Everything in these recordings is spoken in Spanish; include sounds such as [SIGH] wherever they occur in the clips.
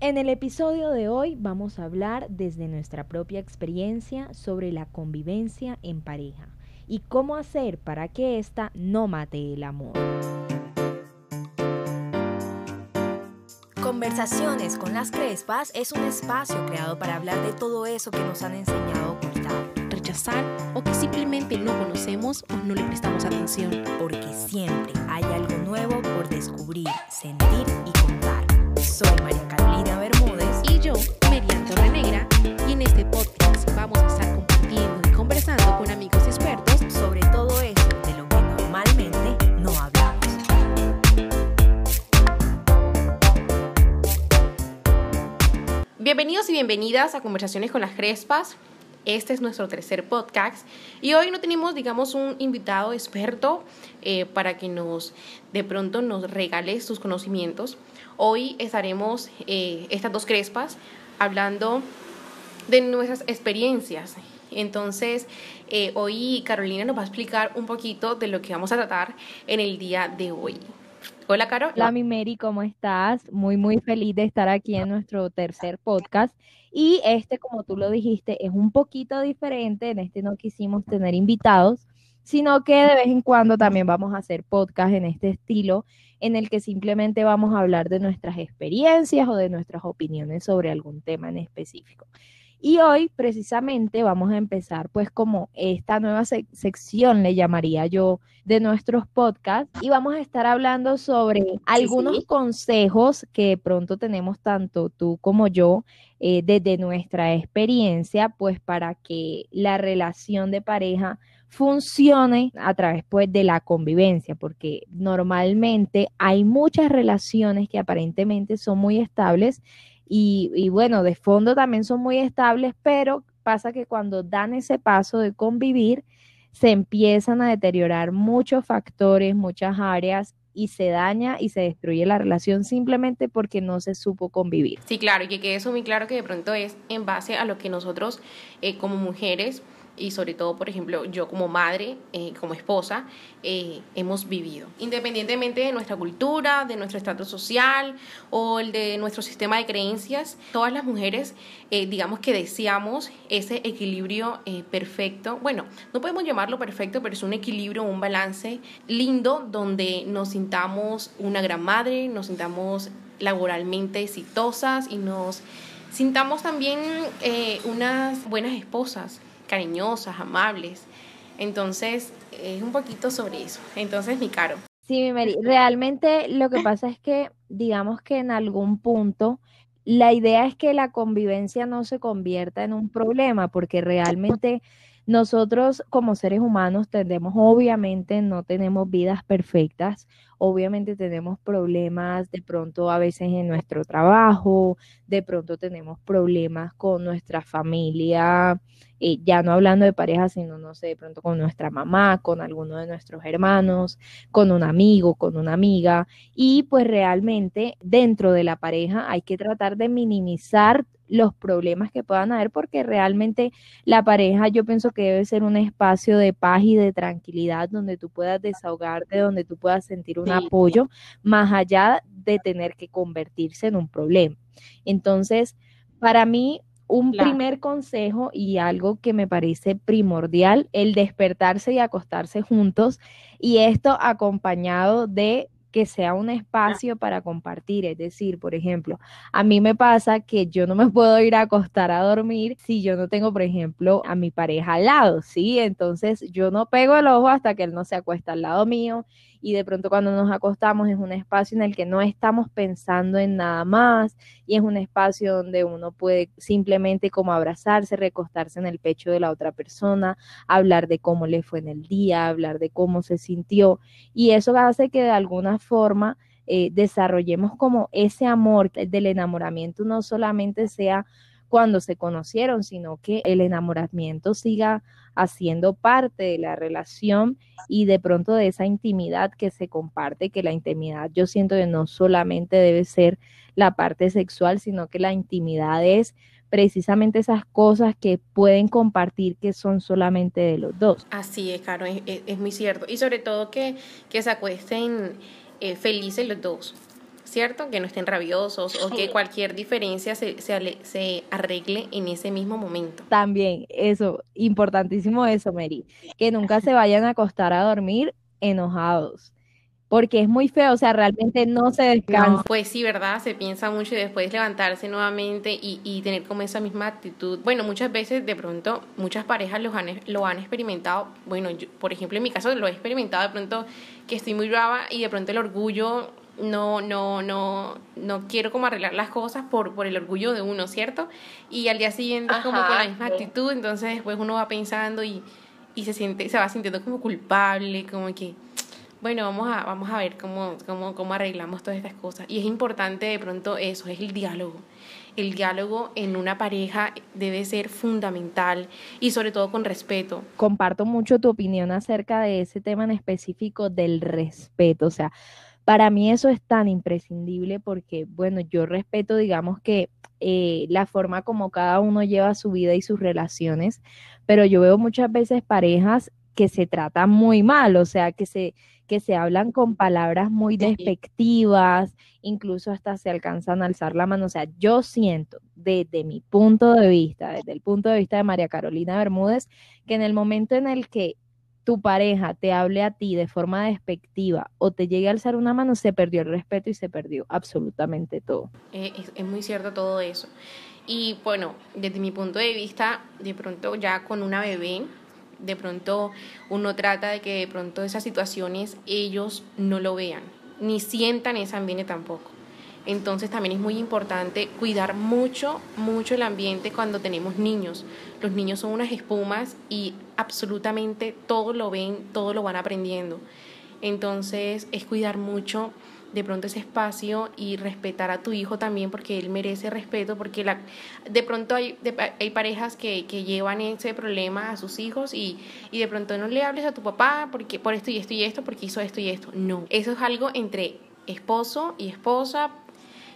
En el episodio de hoy vamos a hablar desde nuestra propia experiencia sobre la convivencia en pareja y cómo hacer para que ésta no mate el amor. Conversaciones con las Crespas es un espacio creado para hablar de todo eso que nos han enseñado a ocultar, rechazar o que simplemente no conocemos o no le prestamos atención. Porque siempre hay algo nuevo por descubrir, sentir y contar. Soy María Carolina Bermúdez y yo, Merian Torrenegra, y en este podcast vamos a estar compartiendo y conversando con amigos expertos sobre todo eso de lo que normalmente no hablamos. Bienvenidos y bienvenidas a Conversaciones con las Crespas. Este es nuestro tercer podcast y hoy no tenemos, digamos, un invitado experto eh, para que nos, de pronto, nos regale sus conocimientos. Hoy estaremos, eh, estas dos crespas, hablando de nuestras experiencias. Entonces, eh, hoy Carolina nos va a explicar un poquito de lo que vamos a tratar en el día de hoy. Hola, Caro. Hola, mi Mary, ¿cómo estás? Muy, muy feliz de estar aquí en nuestro tercer podcast. Y este, como tú lo dijiste, es un poquito diferente. En este no quisimos tener invitados, sino que de vez en cuando también vamos a hacer podcast en este estilo en el que simplemente vamos a hablar de nuestras experiencias o de nuestras opiniones sobre algún tema en específico. Y hoy precisamente vamos a empezar pues como esta nueva sección, le llamaría yo, de nuestros podcasts y vamos a estar hablando sobre algunos consejos que pronto tenemos tanto tú como yo eh, desde nuestra experiencia, pues para que la relación de pareja funcione a través pues de la convivencia, porque normalmente hay muchas relaciones que aparentemente son muy estables y, bueno, de fondo también son muy estables, pero pasa que cuando dan ese paso de convivir, se empiezan a deteriorar muchos factores, muchas áreas y se daña y se destruye la relación simplemente porque no se supo convivir. Sí, claro, y que quede eso muy claro que de pronto es en base a lo que nosotros eh, como mujeres y sobre todo, por ejemplo, yo como madre, eh, como esposa, eh, hemos vivido. Independientemente de nuestra cultura, de nuestro estatus social o el de nuestro sistema de creencias, todas las mujeres, eh, digamos que deseamos ese equilibrio perfecto. Bueno, no podemos llamarlo perfecto, pero es un equilibrio, un balance lindo donde nos sintamos una gran madre, nos sintamos laboralmente exitosas y nos sintamos también unas buenas esposas cariñosas, amables. Entonces, es un poquito sobre eso. Entonces, mi caro. Sí, mi Mary, realmente lo que pasa es que, digamos que en algún punto, la idea es que la convivencia no se convierta en un problema, porque realmente nosotros como seres humanos tendemos, obviamente, no tenemos vidas perfectas, obviamente tenemos problemas de pronto a veces en nuestro trabajo, de pronto tenemos problemas con nuestra familia, eh, ya no hablando de pareja, sino, no sé, de pronto con nuestra mamá, con alguno de nuestros hermanos, con un amigo, con una amiga, y pues realmente dentro de la pareja hay que tratar de minimizar los problemas que puedan haber, porque realmente la pareja yo pienso que debe ser un espacio de paz y de tranquilidad donde tú puedas desahogarte, donde tú puedas sentir un apoyo, más allá de tener que convertirse en un problema. Entonces, para mí, un primer consejo y algo que me parece primordial, el despertarse y acostarse juntos, y esto acompañado de que sea un espacio para compartir. Es decir, por ejemplo, a mí me pasa que yo no me [LAUGHS] puedo ir a acostar a dormir si yo no tengo, por ejemplo, a mi pareja al lado, ¿sí? Entonces yo no pego el ojo hasta que él no se acuesta al lado mío y de pronto cuando nos acostamos es un espacio en el que no estamos pensando en nada más y es un espacio donde uno puede simplemente como abrazarse, recostarse en el pecho de la otra persona, hablar de cómo le fue en el día, hablar de cómo se sintió y eso hace que de alguna forma eh, desarrollemos como ese amor del enamoramiento no solamente sea cuando se conocieron, sino que el enamoramiento siga haciendo parte de la relación y de pronto de esa intimidad que se comparte, que la intimidad yo siento que no solamente debe ser la parte sexual, sino que la intimidad es precisamente esas cosas que pueden compartir que son solamente de los dos. Así es, Caro, es, muy cierto. Y sobre todo que, que se acuesten eh, felices los dos ¿cierto? Que no estén rabiosos o que cualquier diferencia se, se, se, arregle en ese mismo momento. También, eso, importantísimo eso, Mary, que nunca se vayan a acostar a dormir enojados porque es muy feo, o sea, realmente no se descansa. pues sí, ¿verdad? Se piensa mucho y después levantarse nuevamente y, y, tener como esa misma actitud. Bueno, muchas veces de pronto, muchas parejas lo han, lo han experimentado. Bueno, yo, por ejemplo, en mi caso lo he experimentado de pronto que estoy muy brava y de pronto el orgullo no, no, no, no quiero como arreglar las cosas por, por el orgullo de uno, ¿cierto? Y al día siguiente como con la misma actitud, entonces después uno va pensando y, y se siente, se va sintiendo como culpable, como que bueno, vamos a, vamos a ver cómo, cómo, cómo arreglamos todas estas cosas. Y es importante de pronto eso, es el diálogo. El diálogo en una pareja debe ser fundamental y sobre todo con respeto. Comparto mucho tu opinión acerca de ese tema en específico del respeto. O sea, para mí eso es tan imprescindible porque, bueno, yo respeto, digamos que eh, la forma como cada uno lleva su vida y sus relaciones, pero yo veo muchas veces parejas que se tratan muy mal, o sea, que se, que se hablan con palabras muy despectivas, incluso hasta se alcanzan a alzar la mano. O sea, yo siento desde mi punto de vista, desde el punto de vista de María Carolina Bermúdez, que en el momento en el que tu pareja te hable a ti de forma despectiva o te llegue a alzar una mano, se perdió el respeto y se perdió absolutamente todo. Eh, es, es muy cierto todo eso. Y bueno, desde mi punto de vista, de pronto ya con una bebé, de pronto uno trata de que de pronto esas situaciones ellos no lo vean, ni sientan ese ambiente tampoco. Entonces también es muy importante cuidar mucho, mucho el ambiente cuando tenemos niños. Los niños son unas espumas y absolutamente todo lo ven, todo lo van aprendiendo. Entonces es cuidar mucho de pronto ese espacio y respetar a tu hijo también porque él merece respeto, porque la, de pronto hay, hay parejas que, que, llevan ese problema a sus hijos y, y, de pronto no le hables a tu papá porque por esto y esto y esto, porque hizo esto y esto. No, eso es algo entre esposo y esposa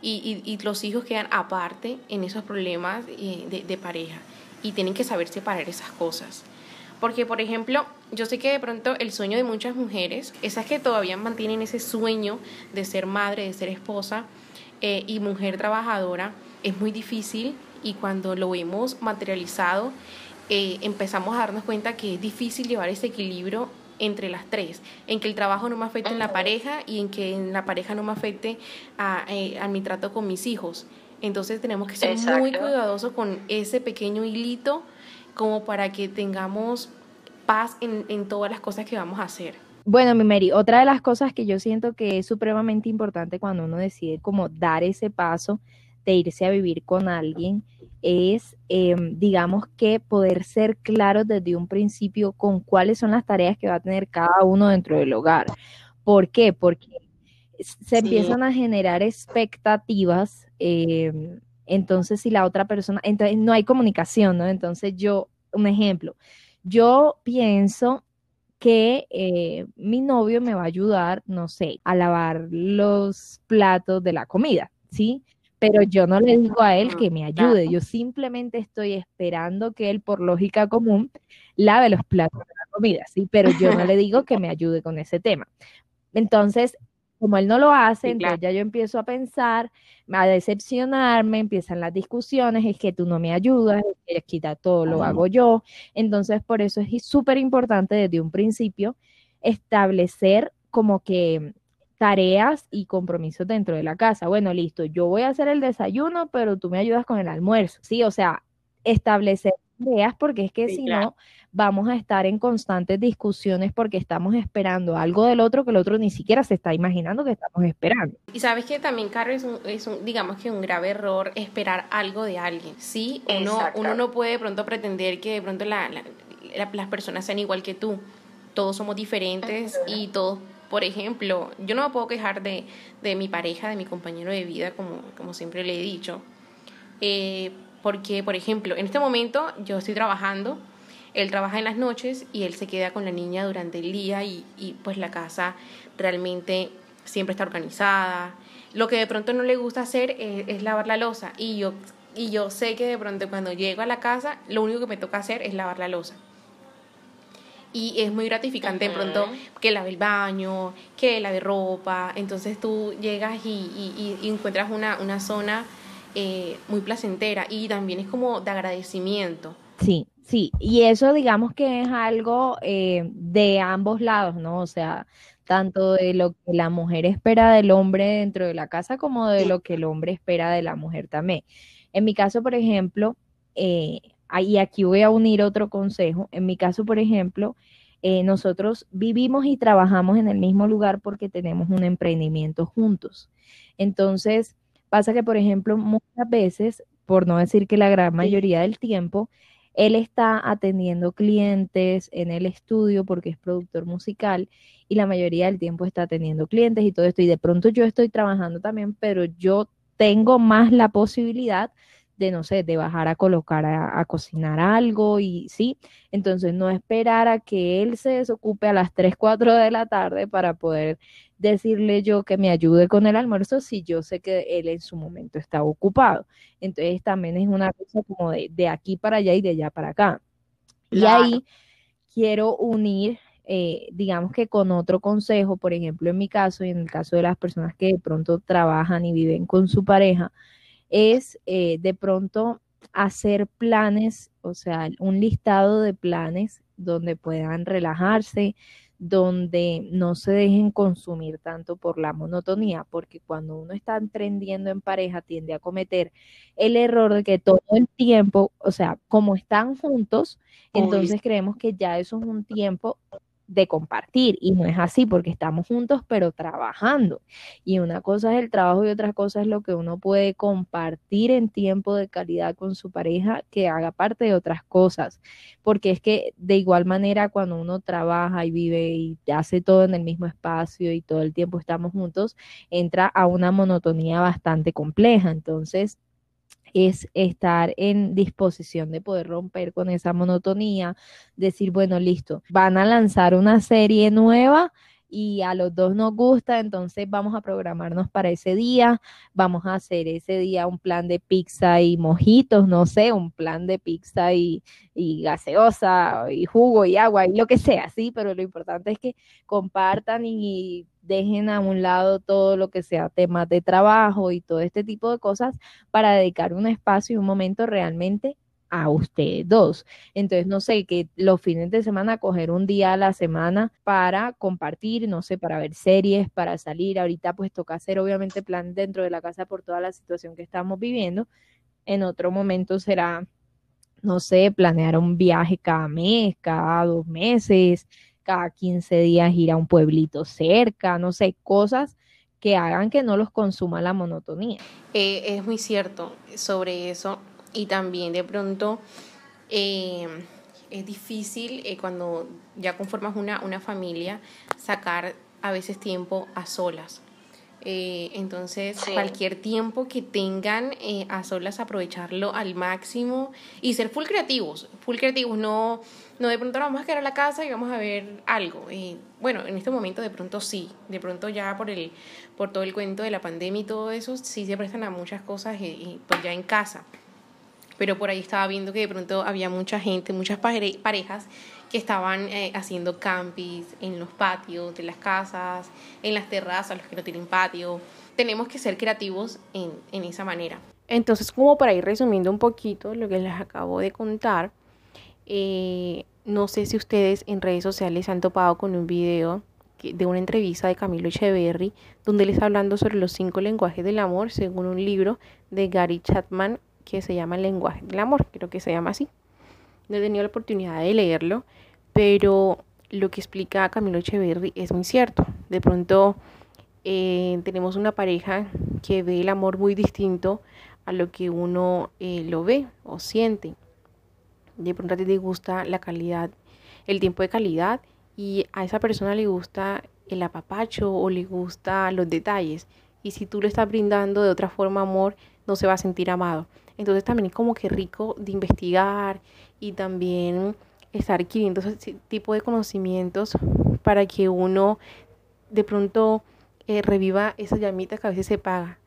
y, y, y los hijos quedan aparte en esos problemas eh, de, de pareja y tienen que saber separar esas cosas. Porque, por ejemplo, yo sé que de pronto el sueño de muchas mujeres, esas que todavía mantienen ese sueño de ser madre, de ser esposa eh, y mujer trabajadora, es muy difícil y cuando lo vemos materializado, eh, empezamos a darnos cuenta que es difícil llevar ese equilibrio entre las tres, en que el trabajo no me afecte en la pareja y en que en la pareja no me afecte a, eh, a mi trato con mis hijos. Entonces tenemos que ser Exacto. muy cuidadosos con ese pequeño hilito como para que tengamos paz en, en todas las cosas que vamos a hacer. Bueno, mi Mary, otra de las cosas que yo siento que es supremamente importante cuando uno decide como dar ese paso de irse a vivir con alguien es, eh, digamos que poder ser claro desde un principio con cuáles son las tareas que va a tener cada uno dentro del hogar. ¿Por qué? Porque se sí. empiezan a generar expectativas eh, entonces, si la otra persona, entonces no hay comunicación, ¿no? Entonces yo, un ejemplo, yo pienso que eh, mi novio me va a ayudar, no sé, a lavar los platos de la comida, ¿sí? Pero yo no le digo a él que me ayude, yo simplemente estoy esperando que él, por lógica común, lave los platos de la comida, ¿sí? Pero yo no le digo que me ayude con ese tema. Entonces, como él no lo hace, sí, entonces claro. ya yo empiezo a pensar, a decepcionarme, empiezan las discusiones, es que tú no me ayudas, es que quita todo lo hago yo. Entonces, por eso es súper importante desde un principio establecer como que tareas y compromisos dentro de la casa. Bueno, listo, yo voy a hacer el desayuno, pero tú me ayudas con el almuerzo. Sí, o sea, establecer tareas porque es que sí, si claro. no vamos a estar en constantes discusiones porque estamos esperando algo del otro que el otro ni siquiera se está imaginando que estamos esperando. Y sabes que también, Caro, es un, es un digamos que un grave error esperar algo de alguien. Sí, uno, uno no puede de pronto pretender que de pronto la, la, la, las personas sean igual que tú. Todos somos diferentes y todos por ejemplo, yo no me puedo quejar de, de mi pareja, de mi compañero de vida, como, como siempre le he dicho, eh, porque, por ejemplo, en este momento yo estoy trabajando, él trabaja en las noches y él se queda con la niña durante el día y, y pues la casa realmente siempre está organizada. Lo que de pronto no le gusta hacer es, es lavar la losa y yo, y yo sé que de pronto cuando llego a la casa lo único que me toca hacer es lavar la losa. y es muy gratificante de pronto que lave el baño, que lave ropa, entonces tú llegas y, encuentras una, una zona eh, muy placentera y también es como de agradecimiento. Sí, sí, y eso digamos que es algo eh, de ambos lados, ¿no? O sea, tanto de lo que la mujer espera del hombre dentro de la casa como de lo que el hombre espera de la mujer también. En mi caso, por ejemplo, eh, y aquí voy a unir otro consejo, en mi caso, por ejemplo, eh, nosotros vivimos y trabajamos en el mismo lugar porque tenemos un emprendimiento juntos. Entonces, pasa que, por ejemplo, muchas veces, por no decir que la gran mayoría del tiempo, él está atendiendo clientes en el estudio porque es productor musical y la mayoría del tiempo está atendiendo clientes y todo esto. Y de pronto yo estoy trabajando también, pero yo tengo más la posibilidad de, no sé, de bajar a colocar a, cocinar algo y sí, entonces no esperar a que él se desocupe a las 3, 4 de la tarde para poder decirle yo que me ayude con el almuerzo si yo sé que él en su momento está ocupado. Entonces también es una cosa como de, de aquí para allá y de allá para acá. Y ahí quiero unir, eh, digamos que con otro consejo, por ejemplo, en mi caso y en el caso de las personas que de pronto trabajan y viven con su pareja, es eh, de pronto hacer planes, o sea, un listado de planes donde puedan relajarse, donde no se dejen consumir tanto por la monotonía, porque cuando uno está emprendiendo en pareja tiende a cometer el error de que todo el tiempo, o sea, como están juntos, entonces creemos que ya eso es un tiempo de compartir y no es así porque estamos juntos pero trabajando. Y una cosa es el trabajo y otra cosa es lo que uno puede compartir en tiempo de calidad con su pareja que haga parte de otras cosas. Porque es que de igual manera cuando uno trabaja y vive y hace todo en el mismo espacio y todo el tiempo estamos juntos entra a una monotonía bastante compleja. Entonces es estar en disposición de poder romper con esa monotonía, decir, bueno, listo, van a lanzar una serie nueva y a los dos nos gusta, entonces vamos a programarnos para ese día, vamos a hacer ese día un plan de pizza y mojitos, no sé, un plan de pizza y, y gaseosa y jugo y agua y lo que sea, sí, pero lo importante es que compartan y dejen a un lado todo lo que sea temas de trabajo y todo este tipo de cosas para dedicar un espacio y un momento realmente a ustedes dos. Entonces, no sé, que los fines de semana coger un día a la semana para compartir, no sé, para ver series, para salir. Ahorita pues toca hacer obviamente plan dentro de la casa por toda la situación que estamos viviendo. En otro momento será, no sé, planear un viaje cada mes, cada dos meses, cada 15 días ir a un pueblito cerca, no sé, cosas que hagan que no los consuma la monotonía. Eh, es muy cierto sobre eso y también de pronto eh, es difícil eh, cuando ya conformas una, una familia sacar a veces tiempo a solas. Eh, entonces, cualquier tiempo que tengan a solas, aprovecharlo al máximo y ser full creativos, full creativos, no, no de pronto vamos a quedar a la casa y vamos a ver algo. bueno, en este momento de pronto sí, de pronto ya por, el, por todo el cuento de la pandemia y todo eso, sí se prestan a muchas cosas y, pues ya en casa pero por ahí estaba viendo que de pronto había mucha gente, muchas parejas que estaban eh, haciendo campis en los patios de las casas, en las terrazas, los que no tienen patio. Tenemos que ser creativos en, en esa manera. Entonces, como para ir resumiendo un poquito lo que les acabo de contar, eh, no sé si ustedes en redes sociales han topado con un video de una entrevista de Camilo Echeverry, donde él está hablando sobre los cinco lenguajes del amor, según un libro de Gary Chapman que se llama El lenguaje del amor, creo que se llama así. No he tenido la oportunidad de leerlo, pero lo que explica Camilo Echeverry es muy cierto. De pronto eh, tenemos una pareja que ve el amor muy distinto a lo que uno eh, lo ve o siente. De pronto a ti te gusta la calidad, el tiempo de calidad y a esa persona le gusta el apapacho o le gusta los detalles. Y si tú le estás brindando de otra forma amor, no se va a sentir amado. Entonces también es como que rico de investigar y también estar adquiriendo ese tipo de conocimientos para que uno de pronto eh, reviva esa llamita que a veces se paga.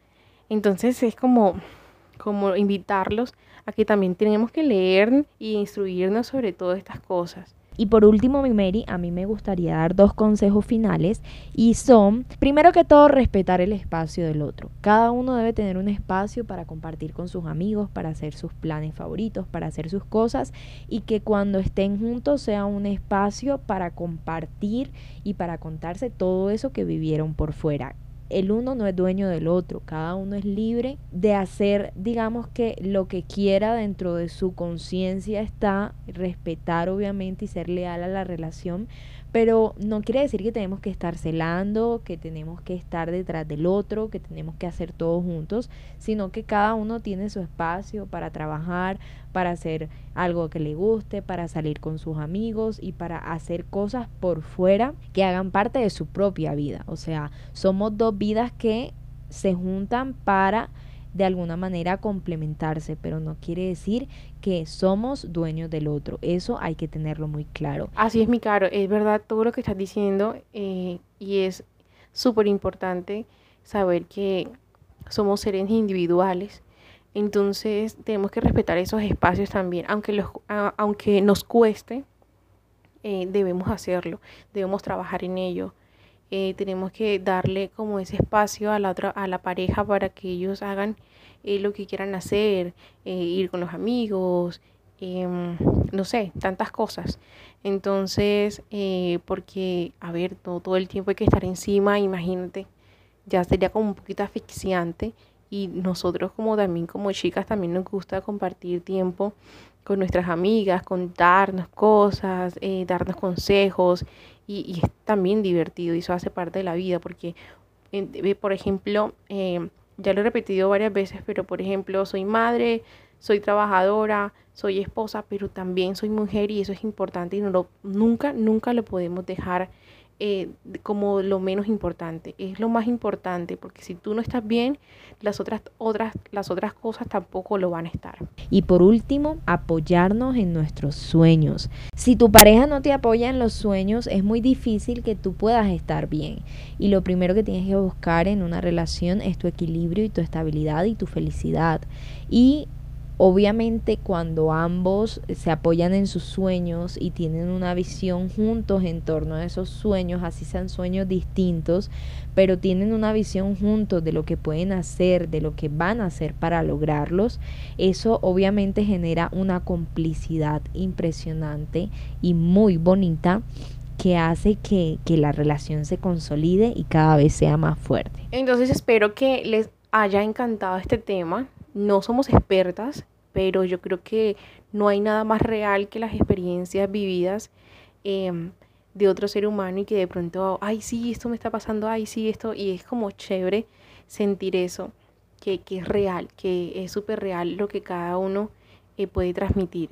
Entonces es como, como invitarlos a que también tenemos que leer y instruirnos sobre todas estas cosas. Y por último, mi Mary, a mí me gustaría dar dos consejos finales y son, primero que todo, respetar el espacio del otro. Cada uno debe tener un espacio para compartir con sus amigos, para hacer sus planes favoritos, para hacer sus cosas y que cuando estén juntos sea un espacio para compartir y para contarse todo eso que vivieron por fuera el uno no es dueño del otro, cada uno es libre de hacer, digamos que lo que quiera dentro de su conciencia está, respetar obviamente y ser leal a la relación, pero no quiere decir que tenemos que estar celando, que tenemos que estar detrás del otro, que tenemos que hacer todo juntos, sino que cada uno tiene su espacio para trabajar, para hacer algo que le guste, para salir con sus amigos y para hacer cosas por fuera que hagan parte de su propia vida. O sea, somos dos vidas que se juntan para de alguna manera complementarse, pero no quiere decir que somos dueños del otro. Eso hay que tenerlo muy claro. Así es, mi caro, es verdad todo lo que estás diciendo eh, y es súper importante saber que somos seres individuales. Entonces tenemos que respetar esos espacios también, aunque, los, aunque nos cueste, eh, debemos hacerlo, debemos trabajar en ello. Eh, tenemos que darle como ese espacio a la otra, a la pareja para que ellos hagan eh, lo que quieran hacer, eh, ir con los amigos, em, no sé, tantas cosas. Entonces, porque, a ver, todo, todo el tiempo hay que estar encima, imagínate, ya sería como un poquito asfixiante y nosotros como también como chicas también nos gusta compartir tiempo con nuestras amigas, contarnos cosas, darnos consejos y, es también divertido y eso hace parte de la vida porque, por ejemplo, em, ya lo he repetido varias veces, pero por ejemplo, soy madre, soy trabajadora, soy esposa, pero también soy mujer y eso es importante y no lo, nunca, nunca lo podemos dejar eh, como lo menos importante. Es lo más importante porque si tú no estás bien, las otras, otras, las otras cosas tampoco lo van a estar. Y por último, apoyarnos en nuestros sueños. Si tu pareja no te apoya en los sueños, es muy difícil que tú puedas estar bien. Y lo primero que tienes que buscar en una relación es tu equilibrio y tu estabilidad y tu felicidad. Y Obviamente cuando ambos se apoyan en sus sueños y tienen una visión juntos en torno a esos sueños, así sean sueños distintos, pero tienen una visión juntos de lo que pueden hacer, de lo que van a hacer para lograrlos, eso obviamente genera una complicidad impresionante y muy bonita que hace que, que la relación se consolide y cada vez sea más fuerte. Entonces espero que les haya encantado este tema no somos expertas, pero yo creo que no hay nada más real que las experiencias vividas em, de otro ser humano y que de pronto, ay, sí, esto me está pasando, ay, sí, esto, y es como chévere sentir eso, que, es real, que es súper real lo que cada uno eh, puede transmitir.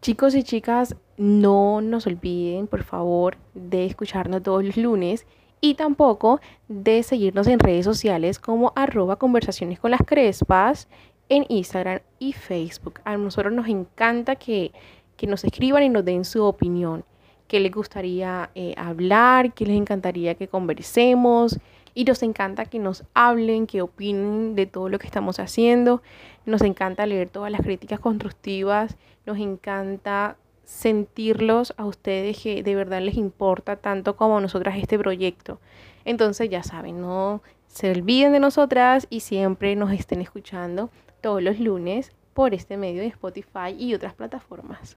Chicos y chicas, no nos olviden, por favor, de escucharnos todos los lunes y tampoco de seguirnos en redes sociales como arroba conversaciones con las crespas en Instagram y Facebook. A nosotros nos encanta que, nos escriban y nos den su opinión, qué les gustaría eh, hablar, qué les encantaría que conversemos. Y nos encanta que nos hablen, que opinen de todo lo que estamos haciendo. Nos encanta leer todas las críticas constructivas. Nos encanta sentirlos a ustedes que de verdad les importa tanto como a nosotras este proyecto. Entonces ya saben, no se olviden de nosotras y siempre nos estén escuchando todos los lunes por este medio de Spotify y otras plataformas.